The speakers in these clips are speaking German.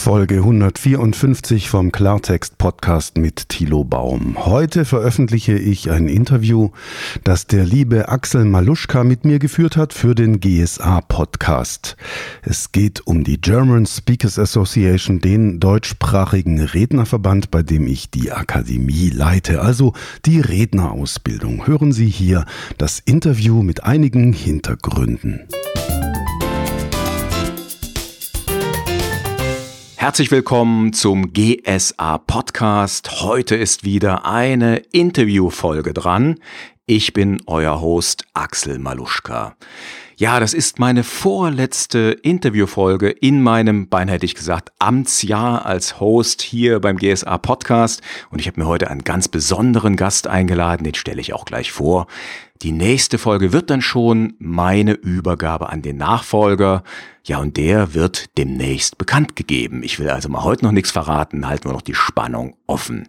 Folge 154 vom Klartext Podcast mit Thilo Baum. Heute veröffentliche ich ein Interview, das der liebe Axel Maluschka mit mir geführt hat für den GSA Podcast. Es geht um die German Speakers Association, den deutschsprachigen Rednerverband, bei dem ich die Akademie leite, also die Rednerausbildung. Hören Sie hier das Interview mit einigen Hintergründen. Herzlich willkommen zum GSA Podcast. Heute ist wieder eine Interviewfolge dran. Ich bin euer Host Axel Maluschka. Ja, das ist meine vorletzte Interviewfolge in meinem, beinahe hätte ich gesagt, Amtsjahr als Host hier beim GSA Podcast. Und ich habe mir heute einen ganz besonderen Gast eingeladen, den stelle ich auch gleich vor. Die nächste Folge wird dann schon meine Übergabe an den Nachfolger. Ja, und der wird demnächst bekannt gegeben. Ich will also mal heute noch nichts verraten, halten wir noch die Spannung offen.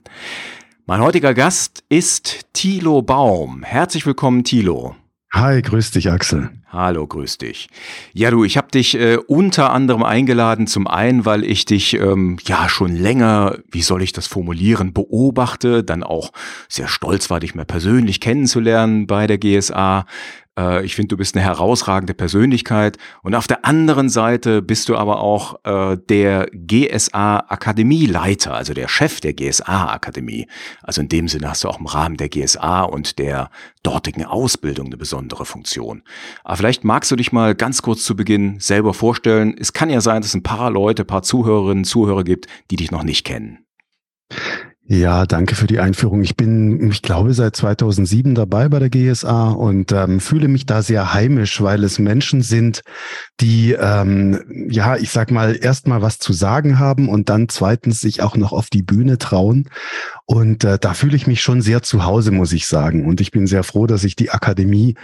Mein heutiger Gast ist Thilo Baum. Herzlich willkommen, Thilo. Hi, grüß dich, Axel. Hallo, grüß dich. Ja, du, ich habe dich äh, unter anderem eingeladen, zum einen, weil ich dich ähm, ja schon länger, wie soll ich das formulieren, beobachte, dann auch sehr stolz war, dich mehr persönlich kennenzulernen bei der GSA. Äh, ich finde, du bist eine herausragende Persönlichkeit. Und auf der anderen Seite bist du aber auch äh, der GSA Akademieleiter, also der Chef der GSA Akademie. Also in dem Sinne hast du auch im Rahmen der GSA und der dortigen Ausbildung eine besondere Funktion. Aber vielleicht magst du dich mal ganz kurz zu Beginn selber vorstellen. Es kann ja sein, dass es ein paar Leute, ein paar Zuhörerinnen, Zuhörer gibt, die dich noch nicht kennen. Ja, danke für die Einführung. Ich bin, ich glaube, seit 2007 dabei bei der GSA und ähm, fühle mich da sehr heimisch, weil es Menschen sind, die, ähm, ja, ich sag mal, erstmal was zu sagen haben und dann zweitens sich auch noch auf die Bühne trauen. Und äh, da fühle ich mich schon sehr zu Hause, muss ich sagen. Und ich bin sehr froh, dass ich die Akademie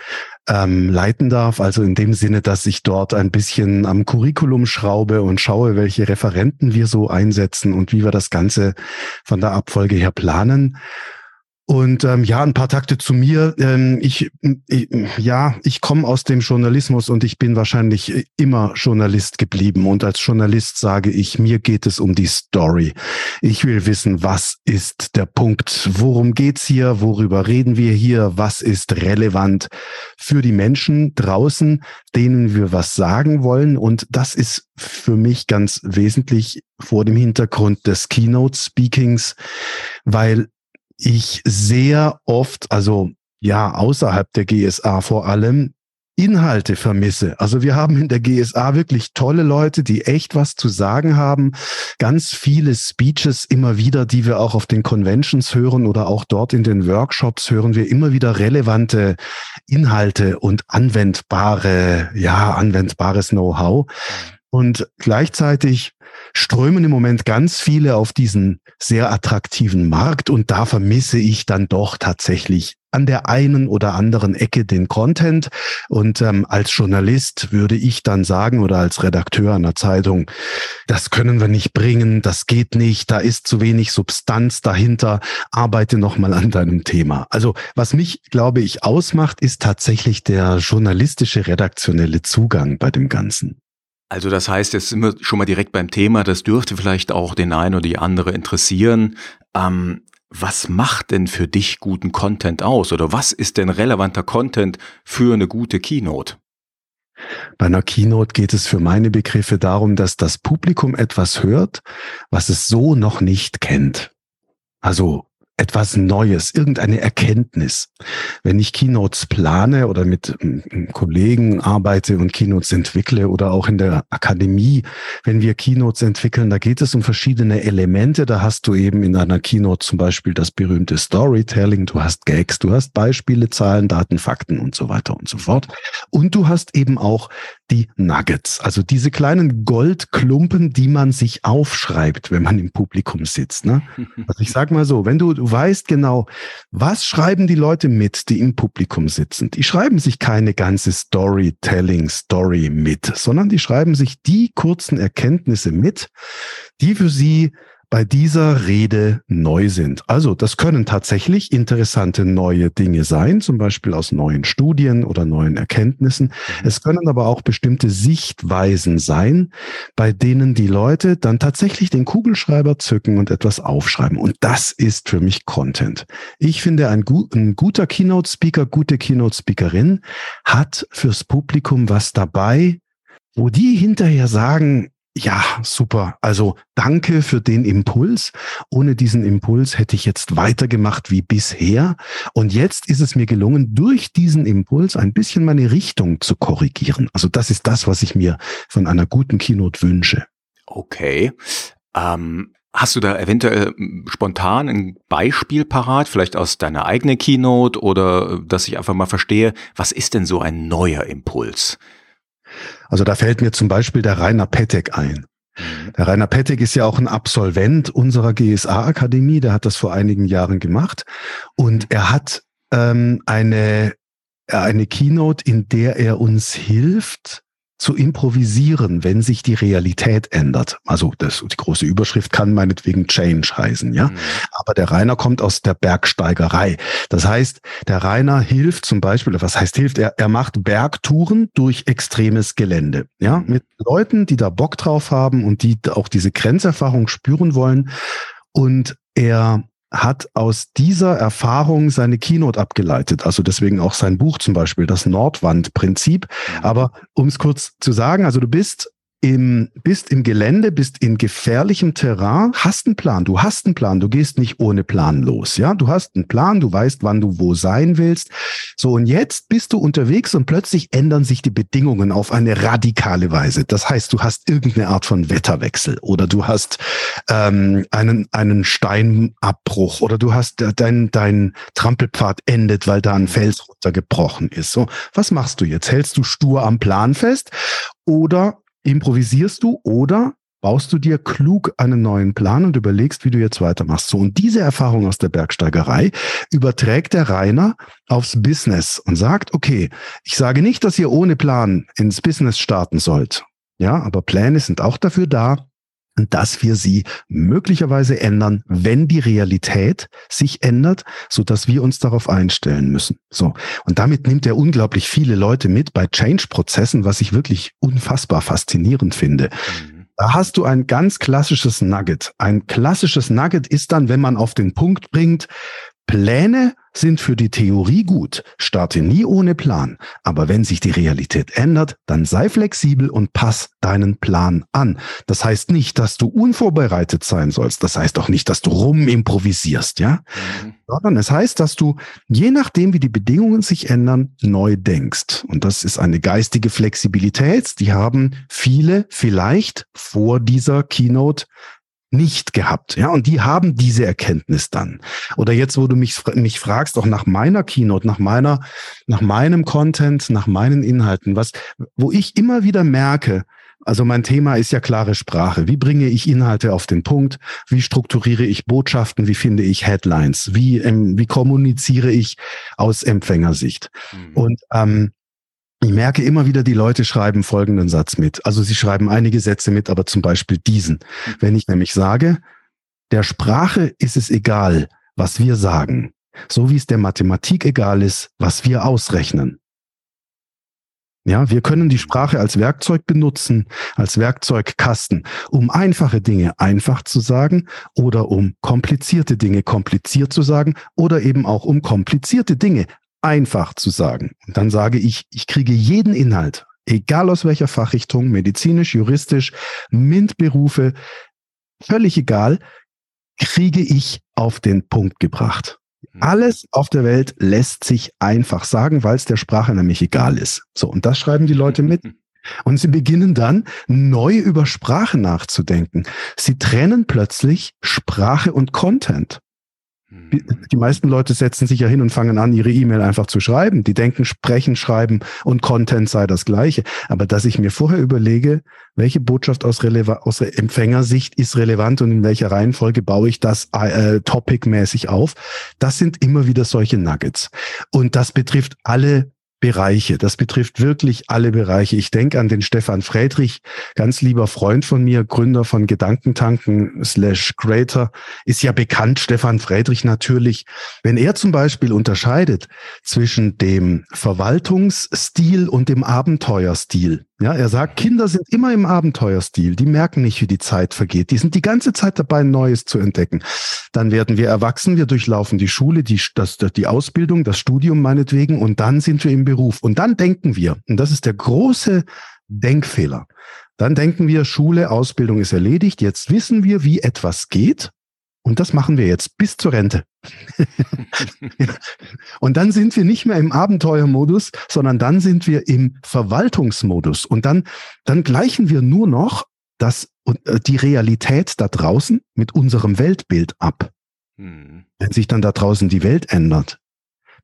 ähm, leiten darf. Also in dem Sinne, dass ich dort ein bisschen am Curriculum schraube und schaue, welche Referenten wir so einsetzen und wie wir das Ganze von der Abfolge her planen. Und ähm, ja, ein paar Takte zu mir. Ähm, ich, ich, ja, ich komme aus dem Journalismus und ich bin wahrscheinlich immer Journalist geblieben. Und als Journalist sage ich, mir geht es um die Story. Ich will wissen, was ist der Punkt? Worum geht's hier? Worüber reden wir hier? Was ist relevant für die Menschen draußen, denen wir was sagen wollen? Und das ist für mich ganz wesentlich vor dem Hintergrund des Keynote Speakings, weil ich sehr oft, also ja, außerhalb der GSA vor allem, Inhalte vermisse. Also wir haben in der GSA wirklich tolle Leute, die echt was zu sagen haben. Ganz viele Speeches immer wieder, die wir auch auf den Conventions hören oder auch dort in den Workshops hören wir immer wieder relevante Inhalte und anwendbare, ja, anwendbares Know-how. Und gleichzeitig strömen im Moment ganz viele auf diesen sehr attraktiven Markt und da vermisse ich dann doch tatsächlich an der einen oder anderen Ecke den Content. Und ähm, als Journalist würde ich dann sagen oder als Redakteur einer Zeitung, das können wir nicht bringen, das geht nicht, da ist zu wenig Substanz dahinter, arbeite nochmal an deinem Thema. Also was mich, glaube ich, ausmacht, ist tatsächlich der journalistische, redaktionelle Zugang bei dem Ganzen. Also das heißt, jetzt sind wir schon mal direkt beim Thema, das dürfte vielleicht auch den einen oder die andere interessieren. Ähm, was macht denn für dich guten Content aus oder was ist denn relevanter Content für eine gute Keynote? Bei einer Keynote geht es für meine Begriffe darum, dass das Publikum etwas hört, was es so noch nicht kennt. Also etwas Neues, irgendeine Erkenntnis. Wenn ich Keynotes plane oder mit Kollegen arbeite und Keynotes entwickle oder auch in der Akademie, wenn wir Keynotes entwickeln, da geht es um verschiedene Elemente. Da hast du eben in einer Keynote zum Beispiel das berühmte Storytelling, du hast Gags, du hast Beispiele, Zahlen, Daten, Fakten und so weiter und so fort. Und du hast eben auch die Nuggets, also diese kleinen Goldklumpen, die man sich aufschreibt, wenn man im Publikum sitzt. Ne? Also ich sag mal so, wenn du, du weißt genau, was schreiben die Leute mit, die im Publikum sitzen. Die schreiben sich keine ganze Storytelling-Story mit, sondern die schreiben sich die kurzen Erkenntnisse mit, die für sie bei dieser Rede neu sind. Also das können tatsächlich interessante neue Dinge sein, zum Beispiel aus neuen Studien oder neuen Erkenntnissen. Mhm. Es können aber auch bestimmte Sichtweisen sein, bei denen die Leute dann tatsächlich den Kugelschreiber zücken und etwas aufschreiben. Und das ist für mich Content. Ich finde, ein, gut, ein guter Keynote-Speaker, gute Keynote-Speakerin hat fürs Publikum was dabei, wo die hinterher sagen, ja, super. Also danke für den Impuls. Ohne diesen Impuls hätte ich jetzt weitergemacht wie bisher. Und jetzt ist es mir gelungen, durch diesen Impuls ein bisschen meine Richtung zu korrigieren. Also das ist das, was ich mir von einer guten Keynote wünsche. Okay. Ähm, hast du da eventuell hm, spontan ein Beispiel parat, vielleicht aus deiner eigenen Keynote oder äh, dass ich einfach mal verstehe, was ist denn so ein neuer Impuls? Also da fällt mir zum Beispiel der Rainer Pettek ein. Mhm. Der Rainer Pettek ist ja auch ein Absolvent unserer GSA-Akademie, der hat das vor einigen Jahren gemacht und er hat ähm, eine, eine Keynote, in der er uns hilft, zu improvisieren, wenn sich die Realität ändert. Also das, die große Überschrift kann meinetwegen Change heißen, ja. Mhm. Aber der Rainer kommt aus der Bergsteigerei. Das heißt, der Rainer hilft zum Beispiel, was heißt hilft? Er, er macht Bergtouren durch extremes Gelände, ja, mhm. mit Leuten, die da Bock drauf haben und die auch diese Grenzerfahrung spüren wollen. Und er hat aus dieser Erfahrung seine Keynote abgeleitet. Also deswegen auch sein Buch zum Beispiel, das Nordwand-Prinzip. Mhm. Aber um es kurz zu sagen, also du bist im, bist im Gelände, bist in gefährlichem Terrain, hast einen Plan, du hast einen Plan, du gehst nicht ohne Plan los, ja, du hast einen Plan, du weißt, wann du wo sein willst. So, und jetzt bist du unterwegs und plötzlich ändern sich die Bedingungen auf eine radikale Weise. Das heißt, du hast irgendeine Art von Wetterwechsel oder du hast ähm, einen, einen Steinabbruch oder du hast äh, dein, dein Trampelpfad endet, weil da ein Fels runtergebrochen ist. So, was machst du jetzt? Hältst du stur am Plan fest oder improvisierst du oder baust du dir klug einen neuen Plan und überlegst, wie du jetzt weitermachst. So, und diese Erfahrung aus der Bergsteigerei überträgt der Rainer aufs Business und sagt, okay, ich sage nicht, dass ihr ohne Plan ins Business starten sollt. Ja, aber Pläne sind auch dafür da, dass wir sie möglicherweise ändern, wenn die Realität sich ändert, so dass wir uns darauf einstellen müssen. So. Und damit nimmt er unglaublich viele Leute mit bei Change-Prozessen, was ich wirklich unfassbar faszinierend finde. Mhm. Da hast du ein ganz klassisches Nugget. Ein klassisches Nugget ist dann, wenn man auf den Punkt bringt, Pläne sind für die Theorie gut. Starte nie ohne Plan. Aber wenn sich die Realität ändert, dann sei flexibel und pass deinen Plan an. Das heißt nicht, dass du unvorbereitet sein sollst. Das heißt auch nicht, dass du rumimprovisierst, ja? Mhm. Sondern es heißt, dass du, je nachdem, wie die Bedingungen sich ändern, neu denkst. Und das ist eine geistige Flexibilität. Die haben viele vielleicht vor dieser Keynote nicht gehabt. Ja, und die haben diese Erkenntnis dann. Oder jetzt, wo du mich, mich fragst, auch nach meiner Keynote, nach meiner, nach meinem Content, nach meinen Inhalten, was, wo ich immer wieder merke, also mein Thema ist ja klare Sprache. Wie bringe ich Inhalte auf den Punkt? Wie strukturiere ich Botschaften? Wie finde ich Headlines? Wie, ähm, wie kommuniziere ich aus Empfängersicht? Mhm. Und ähm, ich merke immer wieder, die Leute schreiben folgenden Satz mit. Also sie schreiben einige Sätze mit, aber zum Beispiel diesen. Wenn ich nämlich sage, der Sprache ist es egal, was wir sagen, so wie es der Mathematik egal ist, was wir ausrechnen. Ja, wir können die Sprache als Werkzeug benutzen, als Werkzeugkasten, um einfache Dinge einfach zu sagen oder um komplizierte Dinge kompliziert zu sagen oder eben auch um komplizierte Dinge einfach zu sagen. Und dann sage ich, ich kriege jeden Inhalt, egal aus welcher Fachrichtung, medizinisch, juristisch, MINT-Berufe, völlig egal, kriege ich auf den Punkt gebracht. Mhm. Alles auf der Welt lässt sich einfach sagen, weil es der Sprache nämlich egal ist. So, und das schreiben die Leute mit. Und sie beginnen dann neu über Sprache nachzudenken. Sie trennen plötzlich Sprache und Content. Die meisten Leute setzen sich ja hin und fangen an, ihre E-Mail einfach zu schreiben. Die denken, sprechen, schreiben und Content sei das Gleiche. Aber dass ich mir vorher überlege, welche Botschaft aus, aus Empfängersicht ist relevant und in welcher Reihenfolge baue ich das äh, topicmäßig auf, das sind immer wieder solche Nuggets. Und das betrifft alle Bereiche. Das betrifft wirklich alle Bereiche. Ich denke an den Stefan Friedrich, ganz lieber Freund von mir, Gründer von Gedankentanken slash Creator, ist ja bekannt, Stefan Friedrich natürlich. Wenn er zum Beispiel unterscheidet zwischen dem Verwaltungsstil und dem Abenteuerstil, ja, er sagt, Kinder sind immer im Abenteuerstil. Die merken nicht, wie die Zeit vergeht. Die sind die ganze Zeit dabei, Neues zu entdecken. Dann werden wir erwachsen. Wir durchlaufen die Schule, die, das, die Ausbildung, das Studium meinetwegen. Und dann sind wir im Beruf. Und dann denken wir, und das ist der große Denkfehler. Dann denken wir, Schule, Ausbildung ist erledigt. Jetzt wissen wir, wie etwas geht. Und das machen wir jetzt bis zur Rente. und dann sind wir nicht mehr im Abenteuermodus, sondern dann sind wir im Verwaltungsmodus. Und dann, dann gleichen wir nur noch das, äh, die Realität da draußen mit unserem Weltbild ab. Hm. Wenn sich dann da draußen die Welt ändert,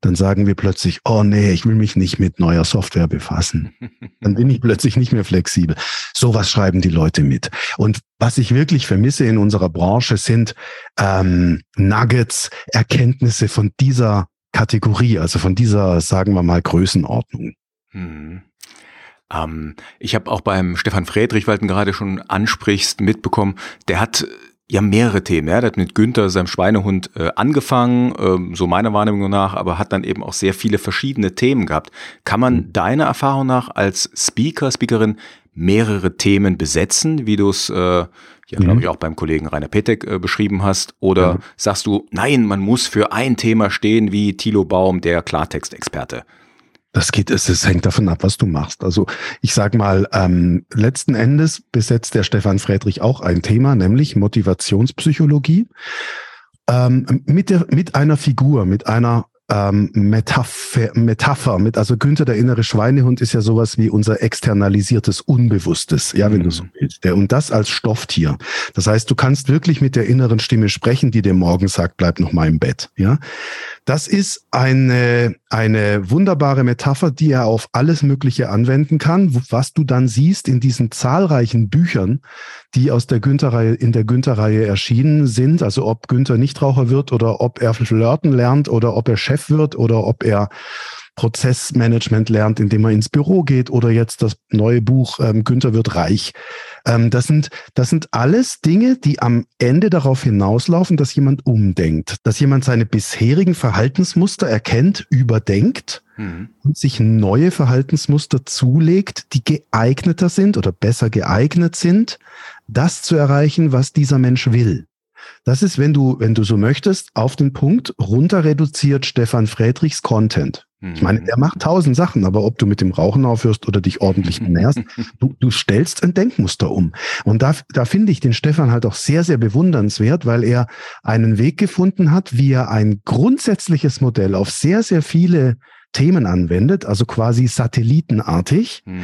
dann sagen wir plötzlich, oh nee, ich will mich nicht mit neuer Software befassen. Dann bin ich plötzlich nicht mehr flexibel. Sowas schreiben die Leute mit. Und was ich wirklich vermisse in unserer Branche sind ähm, Nuggets, Erkenntnisse von dieser Kategorie, also von dieser, sagen wir mal, Größenordnung. Hm. Ähm, ich habe auch beim Stefan Friedrich, weil du gerade schon ansprichst, mitbekommen, der hat ja mehrere Themen. Ja. Der hat mit Günther, seinem Schweinehund, äh, angefangen, ähm, so meiner Wahrnehmung nach, aber hat dann eben auch sehr viele verschiedene Themen gehabt. Kann man mhm. deiner Erfahrung nach als Speaker, Speakerin mehrere Themen besetzen, wie du es äh, ja, mhm. glaube ich, auch beim Kollegen Rainer Petek äh, beschrieben hast? Oder mhm. sagst du, nein, man muss für ein Thema stehen, wie Thilo Baum, der Klartextexperte? Das geht, es, es hängt davon ab, was du machst. Also ich sag mal, ähm, letzten Endes besetzt der Stefan Friedrich auch ein Thema, nämlich Motivationspsychologie. Ähm, mit, der, mit einer Figur, mit einer ähm, Metapher, Metapher mit, also Günther, der innere Schweinehund, ist ja sowas wie unser externalisiertes Unbewusstes, ja, wenn mhm. du so willst. Der, und das als Stofftier. Das heißt, du kannst wirklich mit der inneren Stimme sprechen, die dir morgen sagt, bleib noch mal im Bett, ja. Das ist eine, eine wunderbare Metapher, die er auf alles Mögliche anwenden kann, was du dann siehst in diesen zahlreichen Büchern, die aus der Günther-Reihe, in der Günther-Reihe erschienen sind. Also ob Günther Nichtraucher wird oder ob er flirten lernt oder ob er Chef wird oder ob er Prozessmanagement lernt, indem er ins Büro geht oder jetzt das neue Buch ähm, Günther wird reich. Ähm, das, sind, das sind alles Dinge, die am Ende darauf hinauslaufen, dass jemand umdenkt, dass jemand seine bisherigen Verhaltensmuster erkennt, überdenkt mhm. und sich neue Verhaltensmuster zulegt, die geeigneter sind oder besser geeignet sind, das zu erreichen, was dieser Mensch will. Das ist, wenn du, wenn du so möchtest, auf den Punkt runter reduziert Stefan Friedrichs Content. Ich meine, mhm. er macht tausend Sachen, aber ob du mit dem Rauchen aufhörst oder dich ordentlich ernährst, du, du stellst ein Denkmuster um. Und da, da finde ich den Stefan halt auch sehr, sehr bewundernswert, weil er einen Weg gefunden hat, wie er ein grundsätzliches Modell auf sehr, sehr viele Themen anwendet, also quasi satellitenartig. Mhm.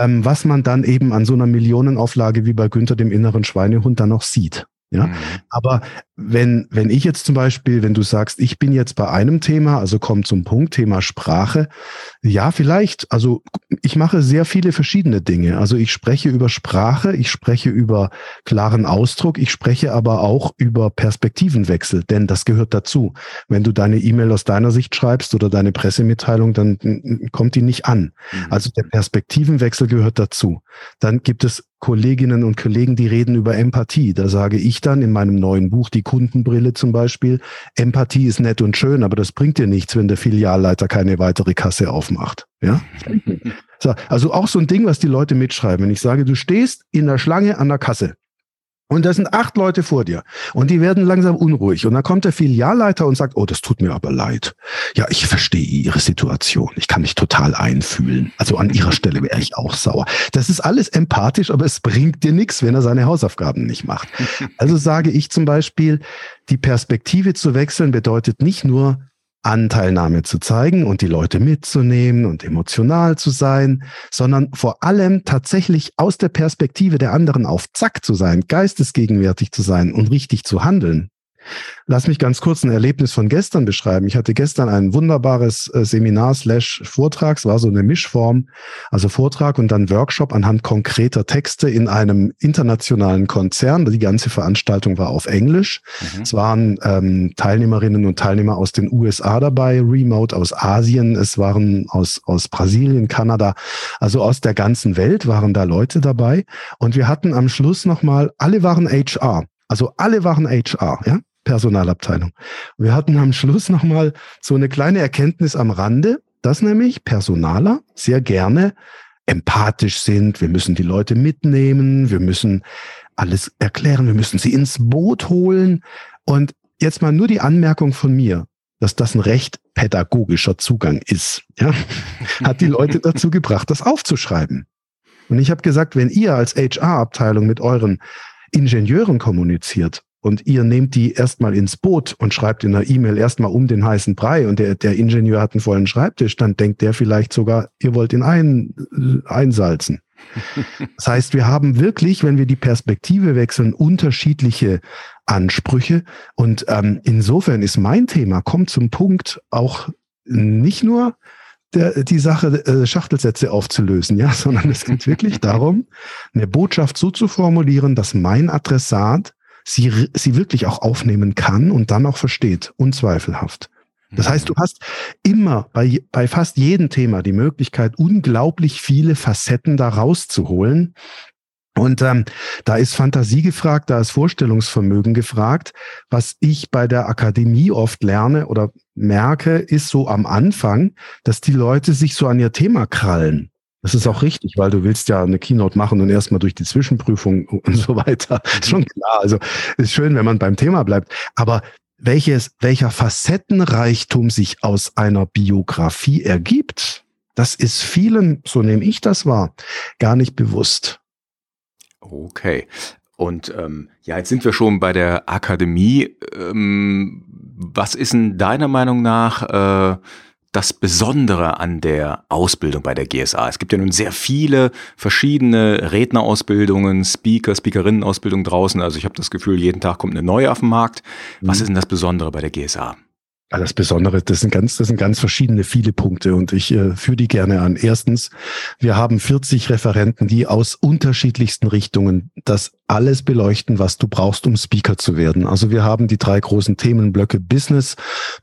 Ähm, was man dann eben an so einer Millionenauflage wie bei Günther dem inneren Schweinehund dann noch sieht. Ja, mhm. aber wenn, wenn ich jetzt zum Beispiel, wenn du sagst, ich bin jetzt bei einem Thema, also komm zum Punkt, Thema Sprache, ja, vielleicht, also ich mache sehr viele verschiedene Dinge. Also ich spreche über Sprache, ich spreche über klaren Ausdruck, ich spreche aber auch über Perspektivenwechsel, denn das gehört dazu. Wenn du deine E-Mail aus deiner Sicht schreibst oder deine Pressemitteilung, dann kommt die nicht an. Mhm. Also der Perspektivenwechsel gehört dazu. Dann gibt es Kolleginnen und Kollegen, die reden über Empathie. Da sage ich dann in meinem neuen Buch, die Kundenbrille zum Beispiel, Empathie ist nett und schön, aber das bringt dir nichts, wenn der Filialleiter keine weitere Kasse aufmacht. Ja? So, also auch so ein Ding, was die Leute mitschreiben. Wenn ich sage, du stehst in der Schlange an der Kasse und da sind acht Leute vor dir und die werden langsam unruhig. Und dann kommt der Filialleiter und sagt, oh, das tut mir aber leid. Ja, ich verstehe Ihre Situation. Ich kann mich total einfühlen. Also an Ihrer Stelle wäre ich auch sauer. Das ist alles empathisch, aber es bringt dir nichts, wenn er seine Hausaufgaben nicht macht. Also sage ich zum Beispiel, die Perspektive zu wechseln bedeutet nicht nur, Anteilnahme zu zeigen und die Leute mitzunehmen und emotional zu sein, sondern vor allem tatsächlich aus der Perspektive der anderen auf Zack zu sein, geistesgegenwärtig zu sein und richtig zu handeln. Lass mich ganz kurz ein Erlebnis von gestern beschreiben. Ich hatte gestern ein wunderbares äh, Seminar slash Vortrag. Es war so eine Mischform, also Vortrag und dann Workshop anhand konkreter Texte in einem internationalen Konzern. Die ganze Veranstaltung war auf Englisch. Mhm. Es waren ähm, Teilnehmerinnen und Teilnehmer aus den USA dabei, remote aus Asien. Es waren aus, aus Brasilien, Kanada, also aus der ganzen Welt waren da Leute dabei. Und wir hatten am Schluss nochmal, alle waren HR. Also alle waren HR, ja. Personalabteilung. Wir hatten am Schluss nochmal so eine kleine Erkenntnis am Rande, dass nämlich Personaler sehr gerne empathisch sind. Wir müssen die Leute mitnehmen. Wir müssen alles erklären. Wir müssen sie ins Boot holen. Und jetzt mal nur die Anmerkung von mir, dass das ein recht pädagogischer Zugang ist, ja, hat die Leute dazu gebracht, das aufzuschreiben. Und ich habe gesagt, wenn ihr als HR-Abteilung mit euren Ingenieuren kommuniziert und ihr nehmt die erstmal ins Boot und schreibt in der E-Mail erstmal um den heißen Brei und der, der Ingenieur hat einen vollen Schreibtisch, dann denkt der vielleicht sogar, ihr wollt ihn ein, einsalzen. Das heißt, wir haben wirklich, wenn wir die Perspektive wechseln, unterschiedliche Ansprüche. Und ähm, insofern ist mein Thema, kommt zum Punkt, auch nicht nur der, die Sache, äh, Schachtelsätze aufzulösen, ja, sondern es geht wirklich darum, eine Botschaft so zu formulieren, dass mein Adressat sie, sie wirklich auch aufnehmen kann und dann auch versteht, unzweifelhaft. Das heißt, du mhm. hast immer bei, bei fast jedem Thema die Möglichkeit, unglaublich viele Facetten da rauszuholen. Und ähm, da ist Fantasie gefragt, da ist Vorstellungsvermögen gefragt. Was ich bei der Akademie oft lerne oder merke, ist so am Anfang, dass die Leute sich so an ihr Thema krallen. Das ist auch richtig, weil du willst ja eine Keynote machen und erstmal durch die Zwischenprüfung und so weiter. Ist schon klar. Also ist schön, wenn man beim Thema bleibt. Aber welches, welcher Facettenreichtum sich aus einer Biografie ergibt, das ist vielen, so nehme ich das wahr, gar nicht bewusst. Okay. Und ähm, ja, jetzt sind wir schon bei der Akademie. Ähm, was ist in deiner Meinung nach äh, das Besondere an der Ausbildung bei der GSA? Es gibt ja nun sehr viele verschiedene Rednerausbildungen, Speaker, Speakerinnenausbildung draußen. Also ich habe das Gefühl, jeden Tag kommt eine neue auf den Markt. Was mhm. ist denn das Besondere bei der GSA? Das Besondere, das sind ganz, das sind ganz verschiedene, viele Punkte und ich äh, führe die gerne an. Erstens, wir haben 40 Referenten, die aus unterschiedlichsten Richtungen das alles beleuchten, was du brauchst, um Speaker zu werden. Also wir haben die drei großen Themenblöcke Business,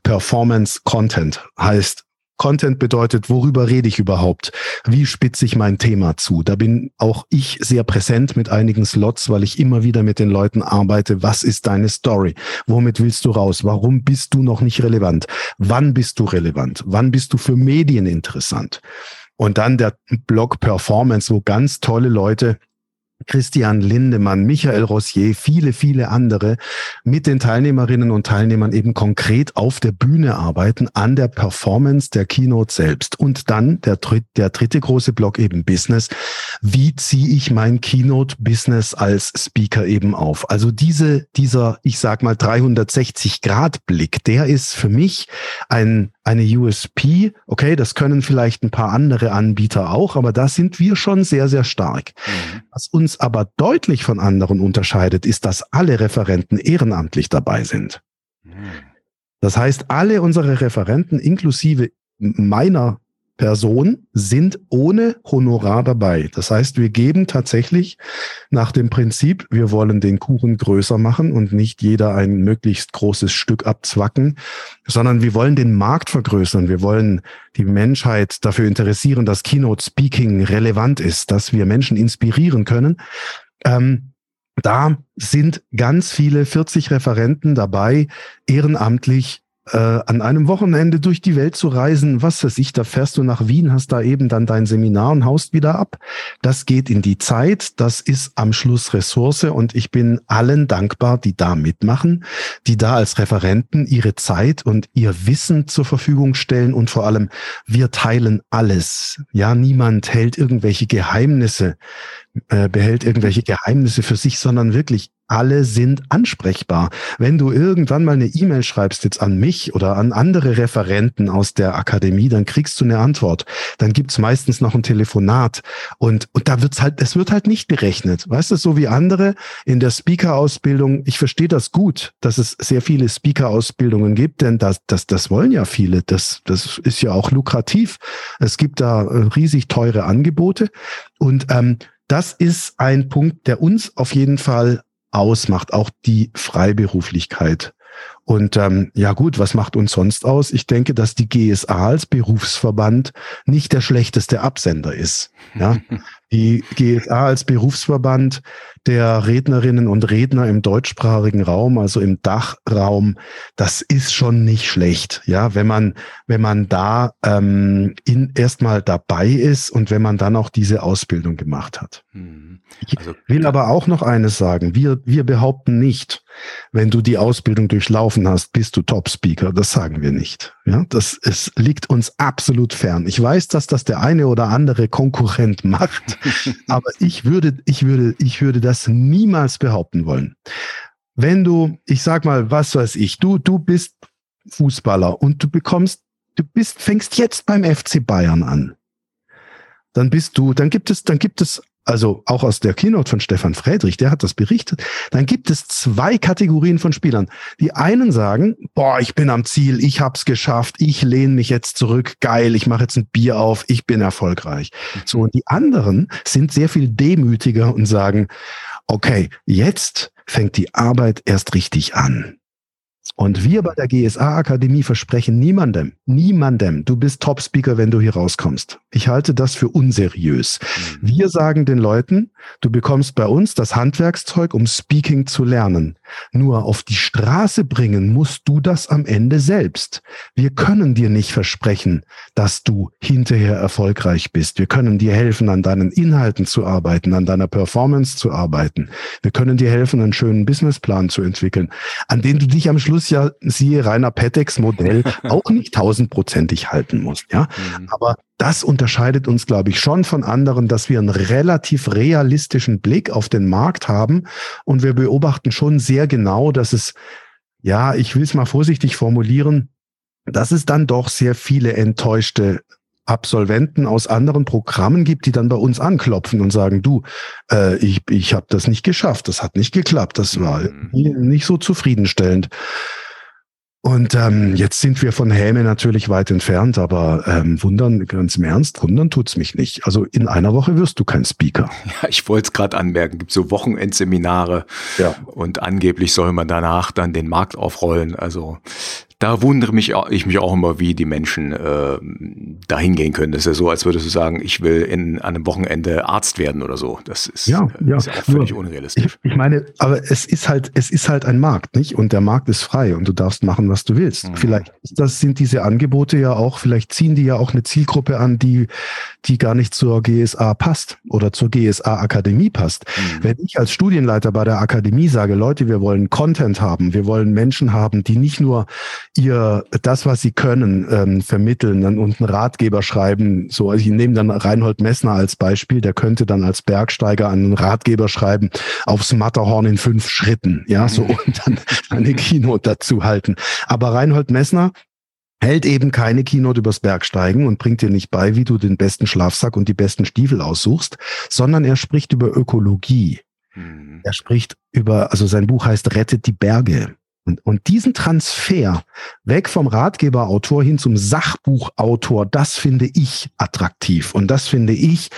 Performance, Content. Heißt, Content bedeutet, worüber rede ich überhaupt? Wie spitze ich mein Thema zu? Da bin auch ich sehr präsent mit einigen Slots, weil ich immer wieder mit den Leuten arbeite. Was ist deine Story? Womit willst du raus? Warum bist du noch nicht relevant? Wann bist du relevant? Wann bist du für Medien interessant? Und dann der Blog Performance, wo ganz tolle Leute Christian Lindemann, Michael Rossier, viele, viele andere mit den Teilnehmerinnen und Teilnehmern eben konkret auf der Bühne arbeiten, an der Performance der Keynote selbst. Und dann der, der dritte große Block eben Business. Wie ziehe ich mein Keynote-Business als Speaker eben auf? Also diese, dieser, ich sag mal, 360-Grad-Blick, der ist für mich ein eine USP. Okay, das können vielleicht ein paar andere Anbieter auch, aber da sind wir schon sehr, sehr stark. Mhm. Was uns aber deutlich von anderen unterscheidet, ist, dass alle Referenten ehrenamtlich dabei sind. Mhm. Das heißt, alle unsere Referenten inklusive meiner Person sind ohne Honorar dabei. Das heißt, wir geben tatsächlich nach dem Prinzip, wir wollen den Kuchen größer machen und nicht jeder ein möglichst großes Stück abzwacken, sondern wir wollen den Markt vergrößern. Wir wollen die Menschheit dafür interessieren, dass Keynote Speaking relevant ist, dass wir Menschen inspirieren können. Ähm, da sind ganz viele 40 Referenten dabei, ehrenamtlich äh, an einem Wochenende durch die Welt zu reisen, was weiß ich, da fährst du nach Wien, hast da eben dann dein Seminar und haust wieder ab. Das geht in die Zeit, das ist am Schluss Ressource und ich bin allen dankbar, die da mitmachen, die da als Referenten ihre Zeit und ihr Wissen zur Verfügung stellen und vor allem wir teilen alles. Ja, niemand hält irgendwelche Geheimnisse äh, behält irgendwelche Geheimnisse für sich, sondern wirklich alle sind ansprechbar. Wenn du irgendwann mal eine E-Mail schreibst jetzt an mich oder an andere Referenten aus der Akademie, dann kriegst du eine Antwort. Dann gibt's meistens noch ein Telefonat und, und da wird's halt, es wird halt nicht gerechnet. Weißt du, so wie andere in der Speaker-Ausbildung. Ich verstehe das gut, dass es sehr viele Speaker-Ausbildungen gibt, denn das, das, das wollen ja viele. Das, das ist ja auch lukrativ. Es gibt da äh, riesig teure Angebote und ähm, das ist ein Punkt, der uns auf jeden Fall ausmacht, auch die Freiberuflichkeit. Und ähm, ja gut, was macht uns sonst aus? Ich denke, dass die GSA als Berufsverband nicht der schlechteste Absender ist. Ja? Die GSA als Berufsverband der Rednerinnen und Redner im deutschsprachigen Raum, also im Dachraum, das ist schon nicht schlecht. Ja, wenn man, wenn man da ähm, in, erstmal dabei ist und wenn man dann auch diese Ausbildung gemacht hat. Mhm. Also, ich will aber auch noch eines sagen. Wir, wir behaupten nicht, wenn du die Ausbildung durchlaufen hast, bist du Top-Speaker. Das sagen wir nicht. Ja, das es liegt uns absolut fern. Ich weiß, dass das der eine oder andere Konkurrent macht, aber ich würde, ich würde, ich würde das niemals behaupten wollen. Wenn du, ich sag mal, was weiß ich, du, du bist Fußballer und du bekommst, du bist, fängst jetzt beim FC Bayern an. Dann bist du, dann gibt es, dann gibt es also auch aus der Keynote von Stefan Friedrich, der hat das berichtet, dann gibt es zwei Kategorien von Spielern. Die einen sagen, boah, ich bin am Ziel, ich hab's geschafft, ich lehne mich jetzt zurück, geil, ich mache jetzt ein Bier auf, ich bin erfolgreich. Mhm. So, und die anderen sind sehr viel demütiger und sagen, okay, jetzt fängt die Arbeit erst richtig an. Und wir bei der GSA Akademie versprechen niemandem, niemandem, du bist Top-Speaker, wenn du hier rauskommst. Ich halte das für unseriös. Mhm. Wir sagen den Leuten, du bekommst bei uns das Handwerkszeug, um Speaking zu lernen. Nur auf die Straße bringen musst du das am Ende selbst. Wir können dir nicht versprechen, dass du hinterher erfolgreich bist. Wir können dir helfen, an deinen Inhalten zu arbeiten, an deiner Performance zu arbeiten. Wir können dir helfen, einen schönen Businessplan zu entwickeln, an den du dich am Schluss ja, siehe Rainer Peteks Modell, auch nicht tausendprozentig halten musst. Ja, mhm. aber das unterscheidet uns, glaube ich, schon von anderen, dass wir einen relativ realistischen Blick auf den Markt haben und wir beobachten schon sehr genau, dass es, ja, ich will es mal vorsichtig formulieren, dass es dann doch sehr viele enttäuschte Absolventen aus anderen Programmen gibt, die dann bei uns anklopfen und sagen, du, äh, ich, ich habe das nicht geschafft, das hat nicht geklappt, das war mhm. nicht so zufriedenstellend. Und ähm, jetzt sind wir von Häme natürlich weit entfernt, aber ähm, wundern, ganz im Ernst, wundern tut's mich nicht. Also in einer Woche wirst du kein Speaker. Ja, ich wollte es gerade anmerken, gibt so Wochenendseminare ja. und angeblich soll man danach dann den Markt aufrollen. Also da wundere mich ich mich auch immer, wie die Menschen äh, da hingehen können. Das ist ja so, als würdest du sagen, ich will in, an einem Wochenende Arzt werden oder so. Das ist ja, äh, ja. Ist ja auch völlig Nur, unrealistisch. Ich, ich, meine, aber es ist halt, es ist halt ein Markt, nicht? Und der Markt ist frei und du darfst machen, was du willst. Mhm. Vielleicht das sind diese Angebote ja auch, vielleicht ziehen die ja auch eine Zielgruppe an, die, die gar nicht zur GSA passt oder zur GSA Akademie passt. Mhm. Wenn ich als Studienleiter bei der Akademie sage, Leute, wir wollen Content haben, wir wollen Menschen haben, die nicht nur ihr das, was sie können, ähm, vermitteln dann, und einen Ratgeber schreiben. So, also ich nehme dann Reinhold Messner als Beispiel, der könnte dann als Bergsteiger einen Ratgeber schreiben aufs Matterhorn in fünf Schritten, ja, so mhm. und dann eine Keynote dazu halten. Aber Reinhold Messner hält eben keine Keynote übers Bergsteigen und bringt dir nicht bei, wie du den besten Schlafsack und die besten Stiefel aussuchst, sondern er spricht über Ökologie. Mhm. Er spricht über, also sein Buch heißt Rettet die Berge. Und, und diesen Transfer weg vom Ratgeberautor hin zum Sachbuchautor, das finde ich attraktiv und das finde ich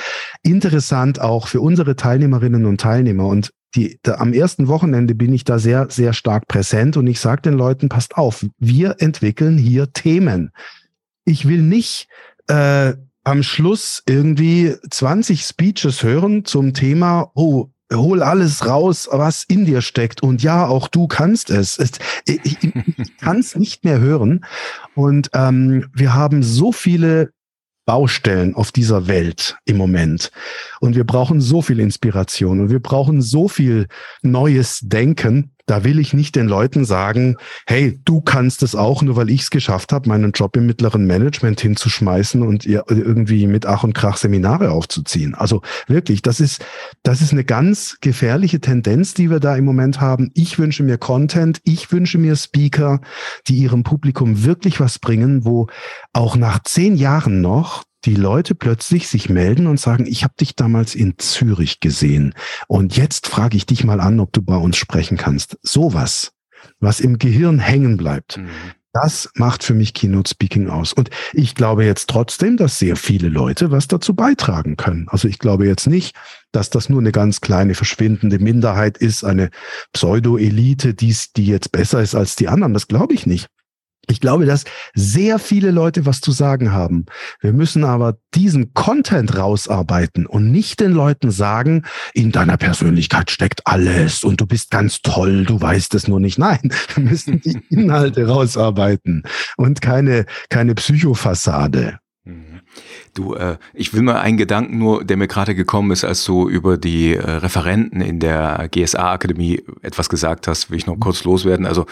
interessant auch für unsere Teilnehmerinnen und Teilnehmer. Und die, da, am ersten Wochenende bin ich da sehr, sehr stark präsent und ich sage den Leuten, passt auf, wir entwickeln hier Themen. Ich will nicht äh, am Schluss irgendwie 20 Speeches hören zum Thema, oh, hol alles raus, was in dir steckt. Und ja, auch du kannst es. ich, ich kann es nicht mehr hören. Und ähm, wir haben so viele Baustellen auf dieser Welt im Moment. Und wir brauchen so viel Inspiration und wir brauchen so viel neues Denken. Da will ich nicht den Leuten sagen, hey, du kannst es auch, nur weil ich es geschafft habe, meinen Job im mittleren Management hinzuschmeißen und ihr irgendwie mit Ach und Krach Seminare aufzuziehen. Also wirklich, das ist, das ist eine ganz gefährliche Tendenz, die wir da im Moment haben. Ich wünsche mir Content, ich wünsche mir Speaker, die ihrem Publikum wirklich was bringen, wo auch nach zehn Jahren noch die Leute plötzlich sich melden und sagen, ich habe dich damals in Zürich gesehen und jetzt frage ich dich mal an, ob du bei uns sprechen kannst. Sowas, was im Gehirn hängen bleibt. Mhm. Das macht für mich Keynote Speaking aus. Und ich glaube jetzt trotzdem, dass sehr viele Leute was dazu beitragen können. Also ich glaube jetzt nicht, dass das nur eine ganz kleine verschwindende Minderheit ist, eine Pseudo-Elite, die, die jetzt besser ist als die anderen. Das glaube ich nicht. Ich glaube, dass sehr viele Leute was zu sagen haben. Wir müssen aber diesen Content rausarbeiten und nicht den Leuten sagen, in deiner Persönlichkeit steckt alles und du bist ganz toll, du weißt es nur nicht. Nein, wir müssen die Inhalte rausarbeiten und keine, keine Psychofassade. Mhm. Du, äh, ich will mal einen Gedanken nur, der mir gerade gekommen ist, als du über die äh, Referenten in der GSA-Akademie etwas gesagt hast, will ich noch kurz loswerden. Also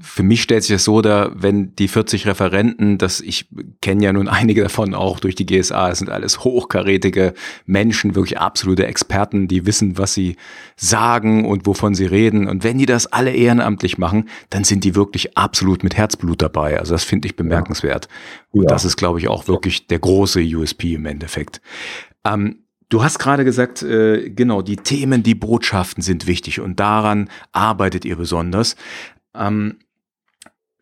für mich stellt sich das so dar, wenn die 40 Referenten, das ich kenne ja nun einige davon auch durch die GSA, es sind alles hochkarätige Menschen, wirklich absolute Experten, die wissen, was sie sagen und wovon sie reden. Und wenn die das alle ehrenamtlich machen, dann sind die wirklich absolut mit Herzblut dabei. Also das finde ich bemerkenswert. Und ja. das ist, glaube ich, auch wirklich der große USP im Endeffekt. Ähm, Du hast gerade gesagt, äh, genau, die Themen, die Botschaften sind wichtig und daran arbeitet ihr besonders. Ähm,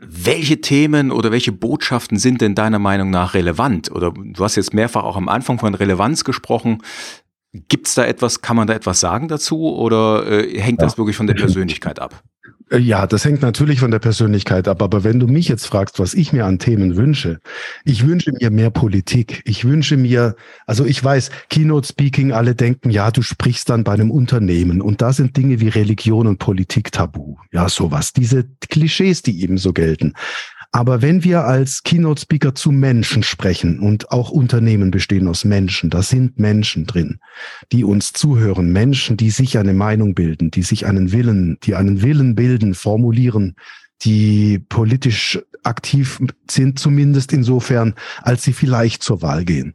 welche Themen oder welche Botschaften sind denn deiner Meinung nach relevant? Oder du hast jetzt mehrfach auch am Anfang von Relevanz gesprochen. Gibt es da etwas, kann man da etwas sagen dazu oder äh, hängt das wirklich von der Persönlichkeit ab? Äh, ja, das hängt natürlich von der Persönlichkeit ab. Aber wenn du mich jetzt fragst, was ich mir an Themen wünsche, ich wünsche mir mehr Politik. Ich wünsche mir, also ich weiß, Keynote Speaking, alle denken, ja, du sprichst dann bei einem Unternehmen und da sind Dinge wie Religion und Politik tabu. Ja, sowas. Diese Klischees, die eben so gelten. Aber wenn wir als Keynote-Speaker zu Menschen sprechen und auch Unternehmen bestehen aus Menschen, da sind Menschen drin, die uns zuhören, Menschen, die sich eine Meinung bilden, die sich einen Willen, die einen Willen bilden, formulieren, die politisch aktiv sind, zumindest insofern, als sie vielleicht zur Wahl gehen.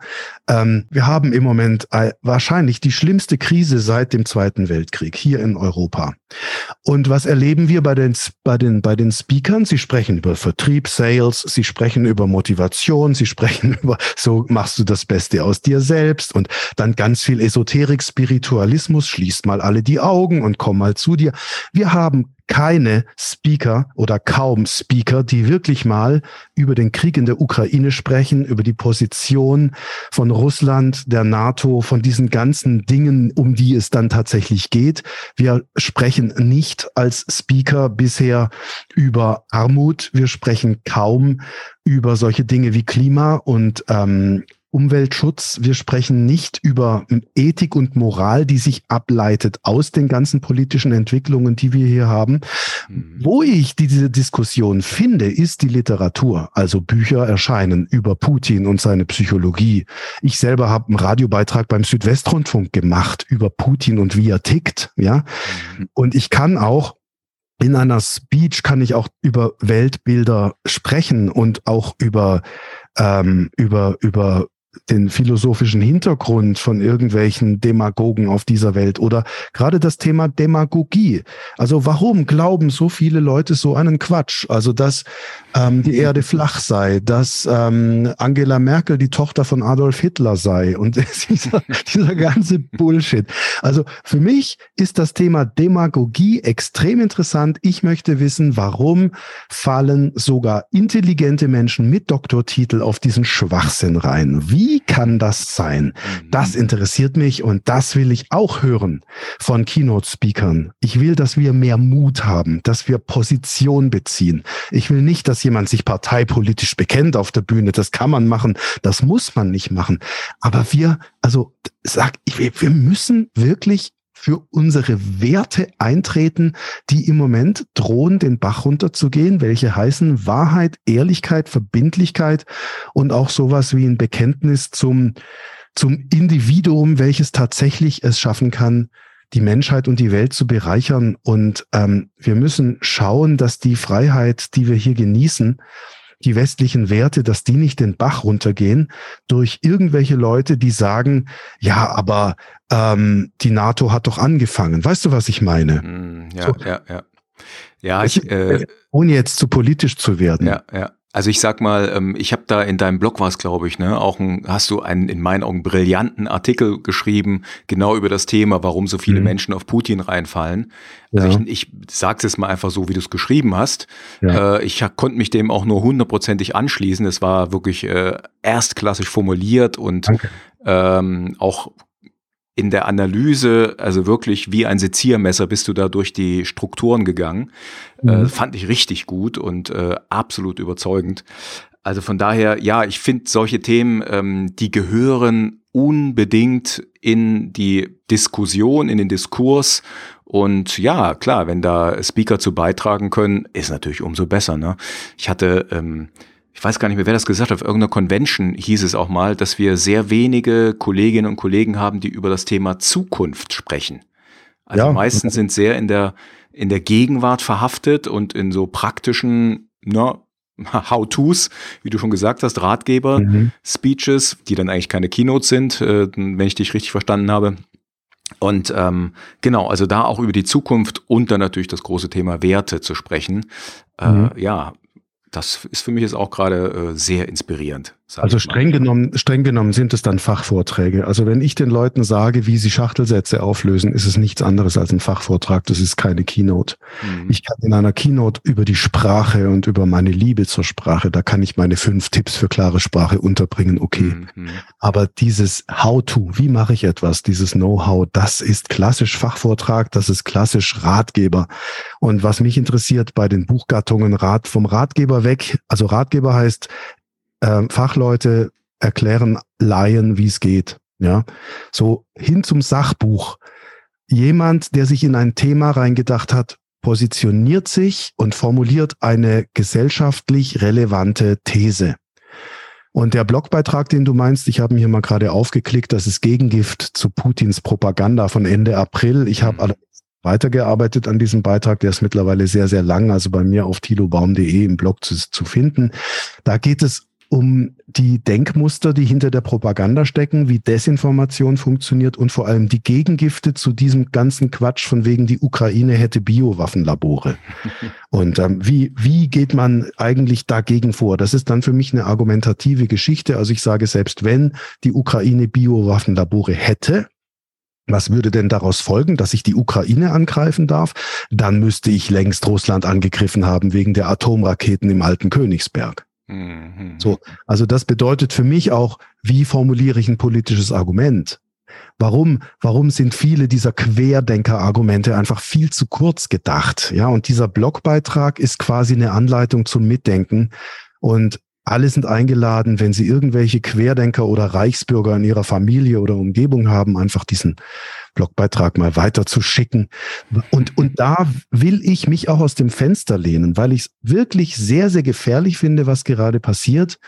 Ähm, wir haben im Moment wahrscheinlich die schlimmste Krise seit dem Zweiten Weltkrieg hier in Europa. Und was erleben wir bei den, bei den, bei den Speakern? Sie sprechen über Vertrieb, Sales, sie sprechen über Motivation, sie sprechen über, so machst du das Beste aus dir selbst und dann ganz viel Esoterik, Spiritualismus, schließt mal alle die Augen und komm mal zu dir. Wir haben keine Speaker oder kaum Speaker, die wirklich mal über den Krieg in der Ukraine sprechen, über die Position von Russland, der NATO, von diesen ganzen Dingen, um die es dann tatsächlich geht. Wir sprechen nicht als Speaker bisher über Armut. Wir sprechen kaum über solche Dinge wie Klima und ähm, Umweltschutz. Wir sprechen nicht über Ethik und Moral, die sich ableitet aus den ganzen politischen Entwicklungen, die wir hier haben. Mhm. Wo ich diese Diskussion finde, ist die Literatur. Also Bücher erscheinen über Putin und seine Psychologie. Ich selber habe einen Radiobeitrag beim Südwestrundfunk gemacht über Putin und wie er tickt. Ja, mhm. und ich kann auch in einer Speech kann ich auch über Weltbilder sprechen und auch über ähm, über über den philosophischen Hintergrund von irgendwelchen Demagogen auf dieser Welt oder gerade das Thema Demagogie. Also warum glauben so viele Leute so einen Quatsch? Also dass ähm, die Erde flach sei, dass ähm, Angela Merkel die Tochter von Adolf Hitler sei und dieser, dieser ganze Bullshit. Also für mich ist das Thema Demagogie extrem interessant. Ich möchte wissen, warum fallen sogar intelligente Menschen mit Doktortitel auf diesen Schwachsinn rein? Wie wie kann das sein? Mhm. Das interessiert mich und das will ich auch hören von Keynote-Speakern. Ich will, dass wir mehr Mut haben, dass wir Position beziehen. Ich will nicht, dass jemand sich parteipolitisch bekennt auf der Bühne. Das kann man machen, das muss man nicht machen. Aber wir, also sag ich, wir müssen wirklich für unsere Werte eintreten, die im Moment drohen, den Bach runterzugehen, welche heißen Wahrheit, Ehrlichkeit, Verbindlichkeit und auch sowas wie ein Bekenntnis zum, zum Individuum, welches tatsächlich es schaffen kann, die Menschheit und die Welt zu bereichern. Und ähm, wir müssen schauen, dass die Freiheit, die wir hier genießen, die westlichen Werte, dass die nicht den Bach runtergehen durch irgendwelche Leute, die sagen, ja, aber ähm, die NATO hat doch angefangen. Weißt du, was ich meine? Mm, ja, so. ja, ja. Ja, ich, äh, ohne jetzt zu politisch zu werden. Ja, ja. Also ich sag mal, ähm, ich habe da in deinem Blog was, glaube ich, ne, auch ein, hast du einen in meinen Augen brillanten Artikel geschrieben, genau über das Thema, warum so viele mhm. Menschen auf Putin reinfallen. Also ja. ich, ich sag's jetzt mal einfach so, wie du es geschrieben hast. Ja. Äh, ich konnte mich dem auch nur hundertprozentig anschließen. Es war wirklich äh, erstklassig formuliert und ähm, auch in der Analyse, also wirklich wie ein Seziermesser bist du da durch die Strukturen gegangen. Äh, mhm. Äh, fand ich richtig gut und äh, absolut überzeugend. Also von daher, ja, ich finde solche Themen, ähm, die gehören unbedingt in die Diskussion, in den Diskurs. Und ja, klar, wenn da Speaker zu beitragen können, ist natürlich umso besser. Ne? Ich hatte ähm, ich weiß gar nicht mehr, wer das gesagt hat, auf irgendeiner Convention hieß es auch mal, dass wir sehr wenige Kolleginnen und Kollegen haben, die über das Thema Zukunft sprechen. Also ja. meistens sind sehr in der, in der Gegenwart verhaftet und in so praktischen, na, How-Tos, wie du schon gesagt hast, Ratgeber, mhm. Speeches, die dann eigentlich keine Keynotes sind, äh, wenn ich dich richtig verstanden habe. Und ähm, genau, also da auch über die Zukunft und dann natürlich das große Thema Werte zu sprechen. Äh, mhm. ja, das ist für mich jetzt auch gerade äh, sehr inspirierend. Also streng genommen, streng genommen sind es dann Fachvorträge. Also wenn ich den Leuten sage, wie sie Schachtelsätze auflösen, ist es nichts anderes als ein Fachvortrag. Das ist keine Keynote. Mhm. Ich kann in einer Keynote über die Sprache und über meine Liebe zur Sprache, da kann ich meine fünf Tipps für klare Sprache unterbringen. Okay. Mhm. Aber dieses How-to, wie mache ich etwas, dieses Know-how, das ist klassisch Fachvortrag, das ist klassisch Ratgeber. Und was mich interessiert bei den Buchgattungen Rat vom Ratgeber weg, also Ratgeber heißt, äh, Fachleute erklären Laien, wie es geht. Ja, so hin zum Sachbuch. Jemand, der sich in ein Thema reingedacht hat, positioniert sich und formuliert eine gesellschaftlich relevante These. Und der Blogbeitrag, den du meinst, ich habe ihn hier mal gerade aufgeklickt, das ist Gegengift zu Putins Propaganda von Ende April. Ich habe mhm. weitergearbeitet an diesem Beitrag, der ist mittlerweile sehr, sehr lang, also bei mir auf tilobaum.de im Blog zu, zu finden. Da geht es um die Denkmuster, die hinter der Propaganda stecken, wie Desinformation funktioniert und vor allem die Gegengifte zu diesem ganzen Quatsch von wegen die Ukraine hätte Biowaffenlabore. Und ähm, wie, wie geht man eigentlich dagegen vor? Das ist dann für mich eine argumentative Geschichte. Also ich sage, selbst wenn die Ukraine Biowaffenlabore hätte, was würde denn daraus folgen, dass ich die Ukraine angreifen darf? Dann müsste ich längst Russland angegriffen haben wegen der Atomraketen im alten Königsberg. Mhm. So, also das bedeutet für mich auch, wie formuliere ich ein politisches Argument? Warum, warum sind viele dieser Querdenker-Argumente einfach viel zu kurz gedacht? Ja, und dieser Blogbeitrag ist quasi eine Anleitung zum Mitdenken. Und alle sind eingeladen, wenn sie irgendwelche Querdenker oder Reichsbürger in ihrer Familie oder Umgebung haben, einfach diesen Blogbeitrag mal weiter zu schicken. Und, und da will ich mich auch aus dem Fenster lehnen, weil ich es wirklich sehr, sehr gefährlich finde, was gerade passiert.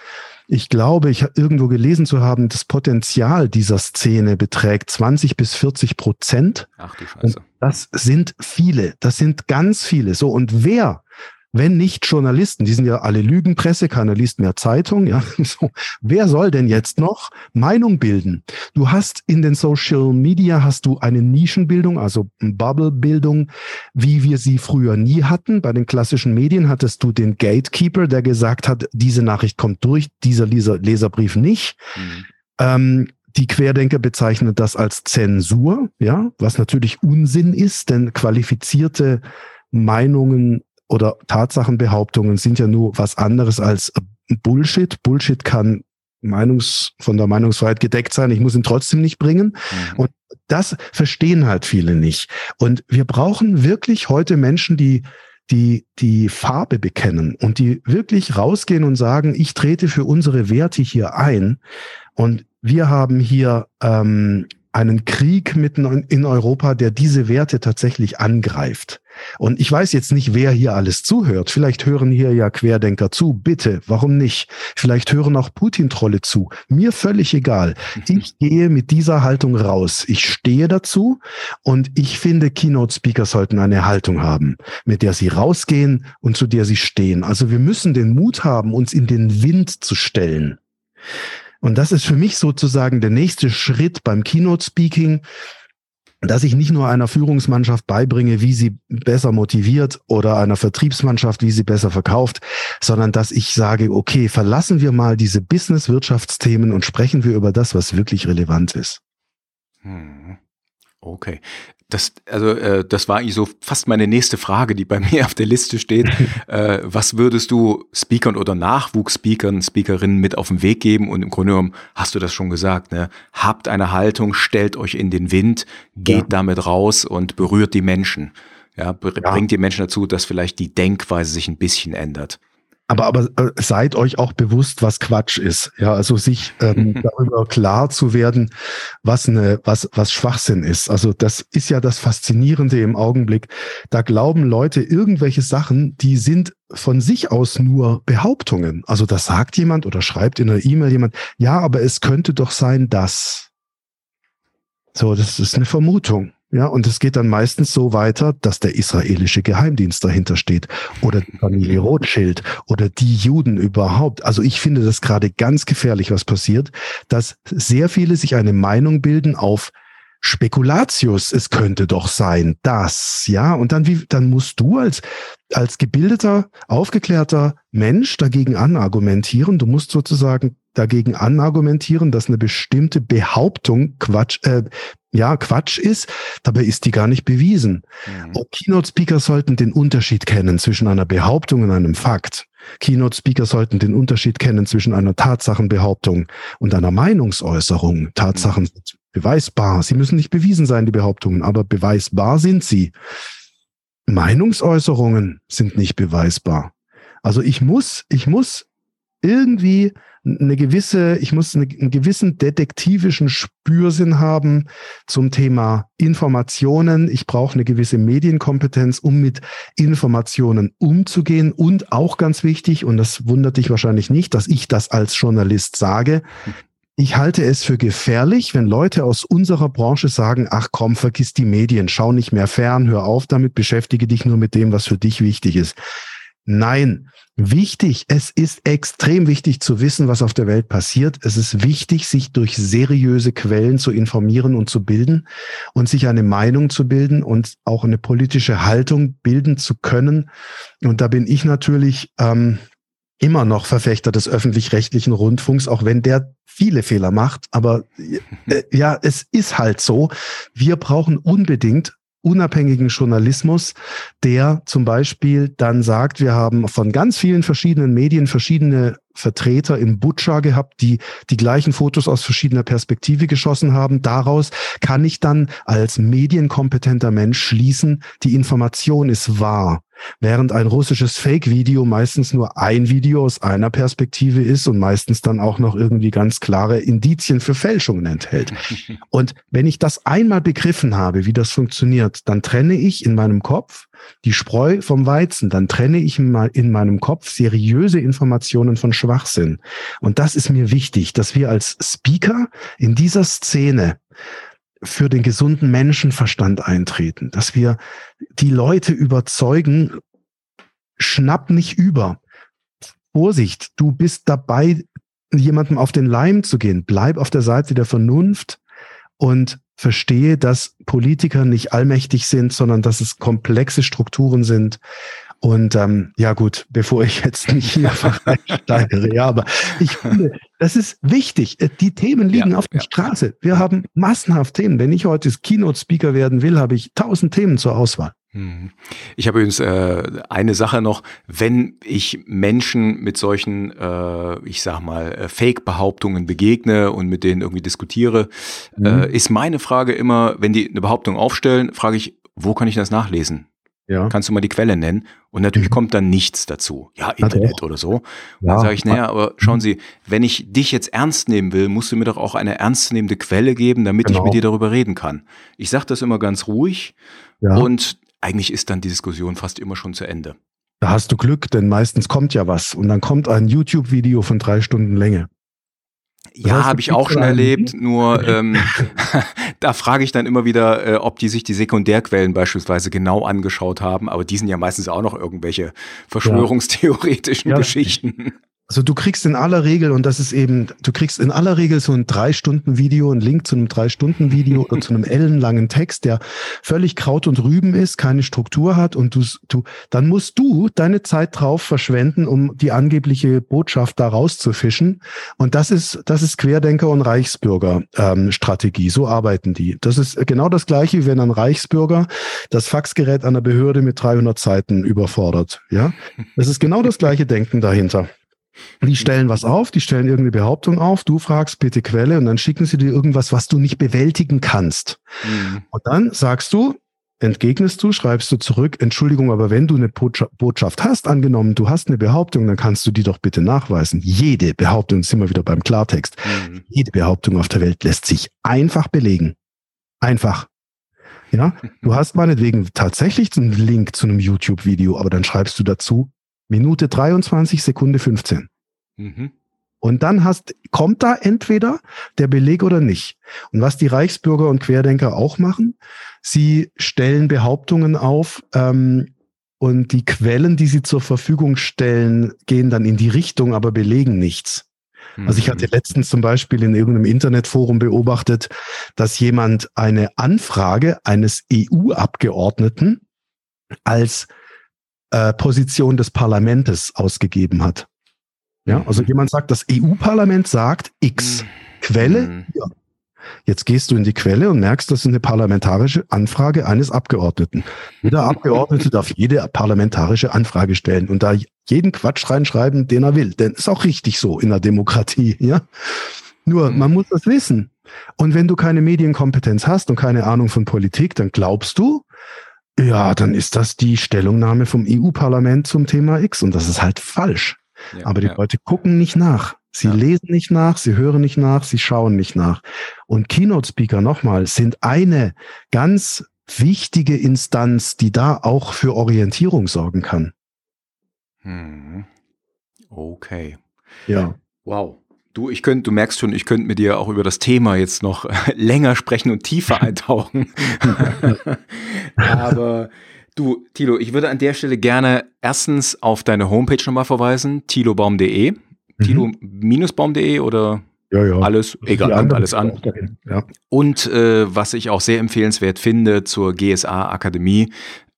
Ich glaube, ich habe irgendwo gelesen zu haben, das Potenzial dieser Szene beträgt 20 bis 40 Prozent. Ach du Scheiße. Und das sind viele, das sind ganz viele. So, und wer wenn nicht Journalisten, die sind ja alle Lügenpresse, keiner liest mehr Zeitung, ja. So, wer soll denn jetzt noch Meinung bilden? Du hast in den Social Media hast du eine Nischenbildung, also Bubble-Bildung, wie wir sie früher nie hatten. Bei den klassischen Medien hattest du den Gatekeeper, der gesagt hat, diese Nachricht kommt durch, dieser Leser Leserbrief nicht. Mhm. Ähm, die Querdenker bezeichnen das als Zensur, ja, was natürlich Unsinn ist, denn qualifizierte Meinungen oder Tatsachenbehauptungen sind ja nur was anderes als Bullshit. Bullshit kann Meinungs, von der Meinungsfreiheit gedeckt sein. Ich muss ihn trotzdem nicht bringen. Mhm. Und das verstehen halt viele nicht. Und wir brauchen wirklich heute Menschen, die die die Farbe bekennen und die wirklich rausgehen und sagen, ich trete für unsere Werte hier ein und wir haben hier ähm, einen Krieg mitten in Europa, der diese Werte tatsächlich angreift. Und ich weiß jetzt nicht, wer hier alles zuhört. Vielleicht hören hier ja Querdenker zu. Bitte, warum nicht? Vielleicht hören auch Putin-Trolle zu. Mir völlig egal. Ich gehe mit dieser Haltung raus. Ich stehe dazu und ich finde, Keynote-Speaker sollten eine Haltung haben, mit der sie rausgehen und zu der sie stehen. Also wir müssen den Mut haben, uns in den Wind zu stellen. Und das ist für mich sozusagen der nächste Schritt beim Keynote Speaking, dass ich nicht nur einer Führungsmannschaft beibringe, wie sie besser motiviert oder einer Vertriebsmannschaft, wie sie besser verkauft, sondern dass ich sage, okay, verlassen wir mal diese Business-Wirtschaftsthemen und sprechen wir über das, was wirklich relevant ist. Hm. Okay. Das, also, äh, das war eigentlich so fast meine nächste Frage, die bei mir auf der Liste steht. äh, was würdest du Speakern oder Nachwuchsspeakern, Speakerinnen mit auf den Weg geben? Und im Grunde genommen hast du das schon gesagt, ne? Habt eine Haltung, stellt euch in den Wind, geht ja. damit raus und berührt die Menschen. Ja, bringt ja. die Menschen dazu, dass vielleicht die Denkweise sich ein bisschen ändert. Aber, aber äh, seid euch auch bewusst, was Quatsch ist. Ja, also sich ähm, darüber klar zu werden, was eine, was, was Schwachsinn ist. Also das ist ja das Faszinierende im Augenblick. Da glauben Leute irgendwelche Sachen, die sind von sich aus nur Behauptungen. Also da sagt jemand oder schreibt in einer E-Mail jemand, ja, aber es könnte doch sein, dass. So, das ist eine Vermutung. Ja, und es geht dann meistens so weiter, dass der israelische Geheimdienst dahinter steht oder die Familie Rothschild oder die Juden überhaupt. Also ich finde das gerade ganz gefährlich, was passiert, dass sehr viele sich eine Meinung bilden auf Spekulatius, es könnte doch sein, das, ja, und dann wie, dann musst du als, als gebildeter, aufgeklärter Mensch dagegen anargumentieren. Du musst sozusagen dagegen anargumentieren, dass eine bestimmte Behauptung Quatsch, äh, ja, Quatsch ist, dabei ist die gar nicht bewiesen. Mhm. Keynote-Speaker sollten den Unterschied kennen zwischen einer Behauptung und einem Fakt. Keynote-Speaker sollten den Unterschied kennen zwischen einer Tatsachenbehauptung und einer Meinungsäußerung. Tatsachen sind beweisbar. Sie müssen nicht bewiesen sein, die Behauptungen, aber beweisbar sind sie. Meinungsäußerungen sind nicht beweisbar. Also ich muss, ich muss irgendwie eine gewisse, ich muss eine, einen gewissen detektivischen Spürsinn haben zum Thema Informationen. Ich brauche eine gewisse Medienkompetenz, um mit Informationen umzugehen. Und auch ganz wichtig, und das wundert dich wahrscheinlich nicht, dass ich das als Journalist sage, ich halte es für gefährlich, wenn Leute aus unserer Branche sagen, ach komm, vergiss die Medien, schau nicht mehr fern, hör auf damit, beschäftige dich nur mit dem, was für dich wichtig ist. Nein, wichtig. Es ist extrem wichtig zu wissen, was auf der Welt passiert. Es ist wichtig, sich durch seriöse Quellen zu informieren und zu bilden und sich eine Meinung zu bilden und auch eine politische Haltung bilden zu können. Und da bin ich natürlich ähm, immer noch Verfechter des öffentlich-rechtlichen Rundfunks, auch wenn der viele Fehler macht. Aber äh, ja, es ist halt so. Wir brauchen unbedingt unabhängigen Journalismus, der zum Beispiel dann sagt, wir haben von ganz vielen verschiedenen Medien verschiedene Vertreter in Butcher gehabt, die die gleichen Fotos aus verschiedener Perspektive geschossen haben. Daraus kann ich dann als medienkompetenter Mensch schließen, die Information ist wahr. Während ein russisches Fake-Video meistens nur ein Video aus einer Perspektive ist und meistens dann auch noch irgendwie ganz klare Indizien für Fälschungen enthält. Und wenn ich das einmal begriffen habe, wie das funktioniert, dann trenne ich in meinem Kopf die Spreu vom Weizen, dann trenne ich mal in meinem Kopf seriöse Informationen von Schwachsinn. Und das ist mir wichtig, dass wir als Speaker in dieser Szene für den gesunden Menschenverstand eintreten, dass wir die Leute überzeugen, schnapp nicht über. Vorsicht, du bist dabei, jemandem auf den Leim zu gehen. Bleib auf der Seite der Vernunft und verstehe, dass Politiker nicht allmächtig sind, sondern dass es komplexe Strukturen sind. Und ähm, ja gut, bevor ich jetzt nicht hier steigere, ja, aber ich finde, das ist wichtig. Äh, die Themen liegen ja, auf der ja. Straße. Wir haben massenhaft Themen. Wenn ich heute Keynote-Speaker werden will, habe ich tausend Themen zur Auswahl. Mhm. Ich habe übrigens äh, eine Sache noch, wenn ich Menschen mit solchen, äh, ich sag mal, äh, Fake-Behauptungen begegne und mit denen irgendwie diskutiere, mhm. äh, ist meine Frage immer, wenn die eine Behauptung aufstellen, frage ich, wo kann ich das nachlesen? Ja. Kannst du mal die Quelle nennen? Und natürlich mhm. kommt dann nichts dazu. Ja, Internet oder so. Ja. Dann sage ich, naja, aber schauen mhm. Sie, wenn ich dich jetzt ernst nehmen will, musst du mir doch auch eine ernstzunehmende Quelle geben, damit genau. ich mit dir darüber reden kann. Ich sage das immer ganz ruhig ja. und eigentlich ist dann die Diskussion fast immer schon zu Ende. Da hast du Glück, denn meistens kommt ja was und dann kommt ein YouTube-Video von drei Stunden Länge. Ja, habe ich auch schon erlebt, nur ähm, da frage ich dann immer wieder, äh, ob die sich die Sekundärquellen beispielsweise genau angeschaut haben, aber die sind ja meistens auch noch irgendwelche verschwörungstheoretischen ja. Geschichten. Also du kriegst in aller Regel, und das ist eben, du kriegst in aller Regel so ein Drei-Stunden-Video, ein Link zu einem Drei-Stunden-Video oder zu einem ellenlangen Text, der völlig Kraut und Rüben ist, keine Struktur hat und du, du, dann musst du deine Zeit drauf verschwenden, um die angebliche Botschaft da rauszufischen. Und das ist, das ist Querdenker- und Reichsbürger-Strategie. Ähm, so arbeiten die. Das ist genau das Gleiche, wie wenn ein Reichsbürger das Faxgerät einer Behörde mit 300 Seiten überfordert. Ja, das ist genau das gleiche Denken dahinter. Die stellen was auf, die stellen irgendeine Behauptung auf, du fragst bitte Quelle und dann schicken sie dir irgendwas, was du nicht bewältigen kannst. Mhm. Und dann sagst du, entgegnest du, schreibst du zurück, Entschuldigung, aber wenn du eine Botschaft hast, angenommen, du hast eine Behauptung, dann kannst du die doch bitte nachweisen. Jede Behauptung, sind wir wieder beim Klartext, mhm. jede Behauptung auf der Welt lässt sich einfach belegen. Einfach. Ja, du hast meinetwegen tatsächlich einen Link zu einem YouTube-Video, aber dann schreibst du dazu, Minute 23, Sekunde 15. Mhm. Und dann hast, kommt da entweder der Beleg oder nicht. Und was die Reichsbürger und Querdenker auch machen, sie stellen Behauptungen auf, ähm, und die Quellen, die sie zur Verfügung stellen, gehen dann in die Richtung, aber belegen nichts. Also ich hatte mhm. letztens zum Beispiel in irgendeinem Internetforum beobachtet, dass jemand eine Anfrage eines EU-Abgeordneten als äh, Position des Parlamentes ausgegeben hat. Ja, also jemand sagt, das EU-Parlament sagt X. Mhm. Quelle? Mhm. Ja. Jetzt gehst du in die Quelle und merkst, das ist eine parlamentarische Anfrage eines Abgeordneten. Jeder Abgeordnete darf jede parlamentarische Anfrage stellen und da jeden Quatsch reinschreiben, den er will. Denn ist auch richtig so in der Demokratie, ja. Nur, man muss das wissen. Und wenn du keine Medienkompetenz hast und keine Ahnung von Politik, dann glaubst du, ja, dann ist das die Stellungnahme vom EU-Parlament zum Thema X und das ist halt falsch. Ja, Aber die ja. Leute gucken nicht nach. Sie ja. lesen nicht nach, sie hören nicht nach, sie schauen nicht nach. Und Keynote-Speaker nochmal sind eine ganz wichtige Instanz, die da auch für Orientierung sorgen kann. Hm. Okay. Ja. Wow. Du, ich könnte, du merkst schon, ich könnte mit dir auch über das Thema jetzt noch länger sprechen und tiefer eintauchen. Aber du, Tilo, ich würde an der Stelle gerne erstens auf deine Homepage nochmal verweisen, tilobaum.de. Mhm. Tilo-baum.de oder ja, ja. Alles, egal, kommt alles an. Ja. Und äh, was ich auch sehr empfehlenswert finde zur GSA Akademie,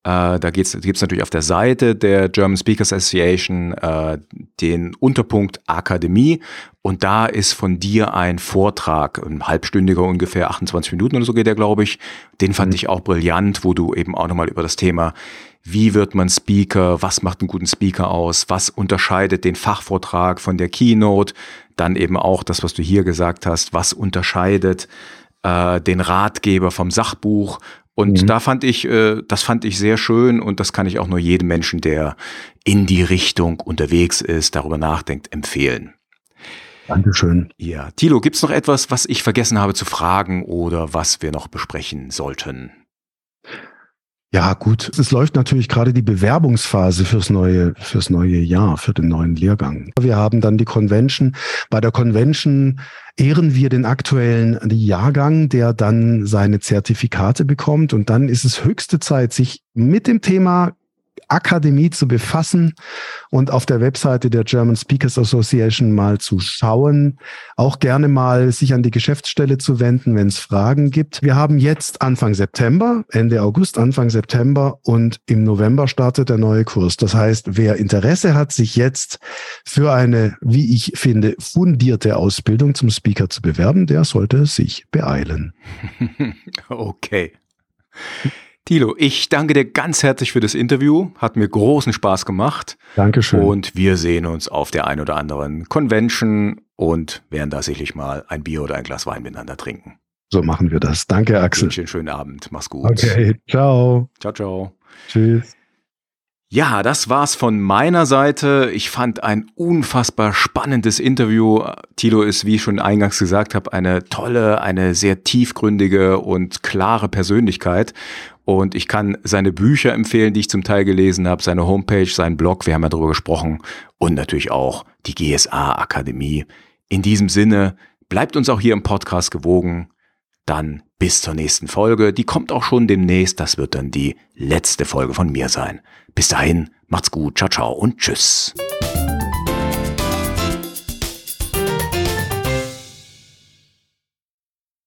äh, da gibt es natürlich auf der Seite der German Speakers Association äh, den Unterpunkt Akademie und da ist von dir ein Vortrag, ein halbstündiger ungefähr, 28 Minuten oder so geht der, glaube ich. Den fand mhm. ich auch brillant, wo du eben auch nochmal über das Thema, wie wird man Speaker, was macht einen guten Speaker aus, was unterscheidet den Fachvortrag von der Keynote, dann eben auch das, was du hier gesagt hast, was unterscheidet äh, den Ratgeber vom Sachbuch und mhm. da fand ich, äh, das fand ich sehr schön und das kann ich auch nur jedem Menschen, der in die Richtung unterwegs ist, darüber nachdenkt, empfehlen. Dankeschön. Ja, Thilo, gibt's noch etwas, was ich vergessen habe zu fragen oder was wir noch besprechen sollten? Ja, gut. Es läuft natürlich gerade die Bewerbungsphase fürs neue, fürs neue Jahr, für den neuen Lehrgang. Wir haben dann die Convention. Bei der Convention ehren wir den aktuellen Jahrgang, der dann seine Zertifikate bekommt. Und dann ist es höchste Zeit, sich mit dem Thema Akademie zu befassen und auf der Webseite der German Speakers Association mal zu schauen. Auch gerne mal sich an die Geschäftsstelle zu wenden, wenn es Fragen gibt. Wir haben jetzt Anfang September, Ende August, Anfang September und im November startet der neue Kurs. Das heißt, wer Interesse hat, sich jetzt für eine, wie ich finde, fundierte Ausbildung zum Speaker zu bewerben, der sollte sich beeilen. okay. Tilo, ich danke dir ganz herzlich für das Interview. Hat mir großen Spaß gemacht. Dankeschön. Und wir sehen uns auf der ein oder anderen Convention und werden da sicherlich mal ein Bier oder ein Glas Wein miteinander trinken. So machen wir das. Danke, Axel. Ich wünsche einen schönen Abend. Mach's gut. Okay, ciao. Ciao, ciao. Tschüss. Ja, das war's von meiner Seite. Ich fand ein unfassbar spannendes Interview. Tilo ist, wie ich schon eingangs gesagt habe, eine tolle, eine sehr tiefgründige und klare Persönlichkeit. Und ich kann seine Bücher empfehlen, die ich zum Teil gelesen habe, seine Homepage, seinen Blog, wir haben ja darüber gesprochen, und natürlich auch die GSA Akademie. In diesem Sinne, bleibt uns auch hier im Podcast gewogen. Dann bis zur nächsten Folge. Die kommt auch schon demnächst. Das wird dann die letzte Folge von mir sein. Bis dahin, macht's gut, ciao, ciao und tschüss.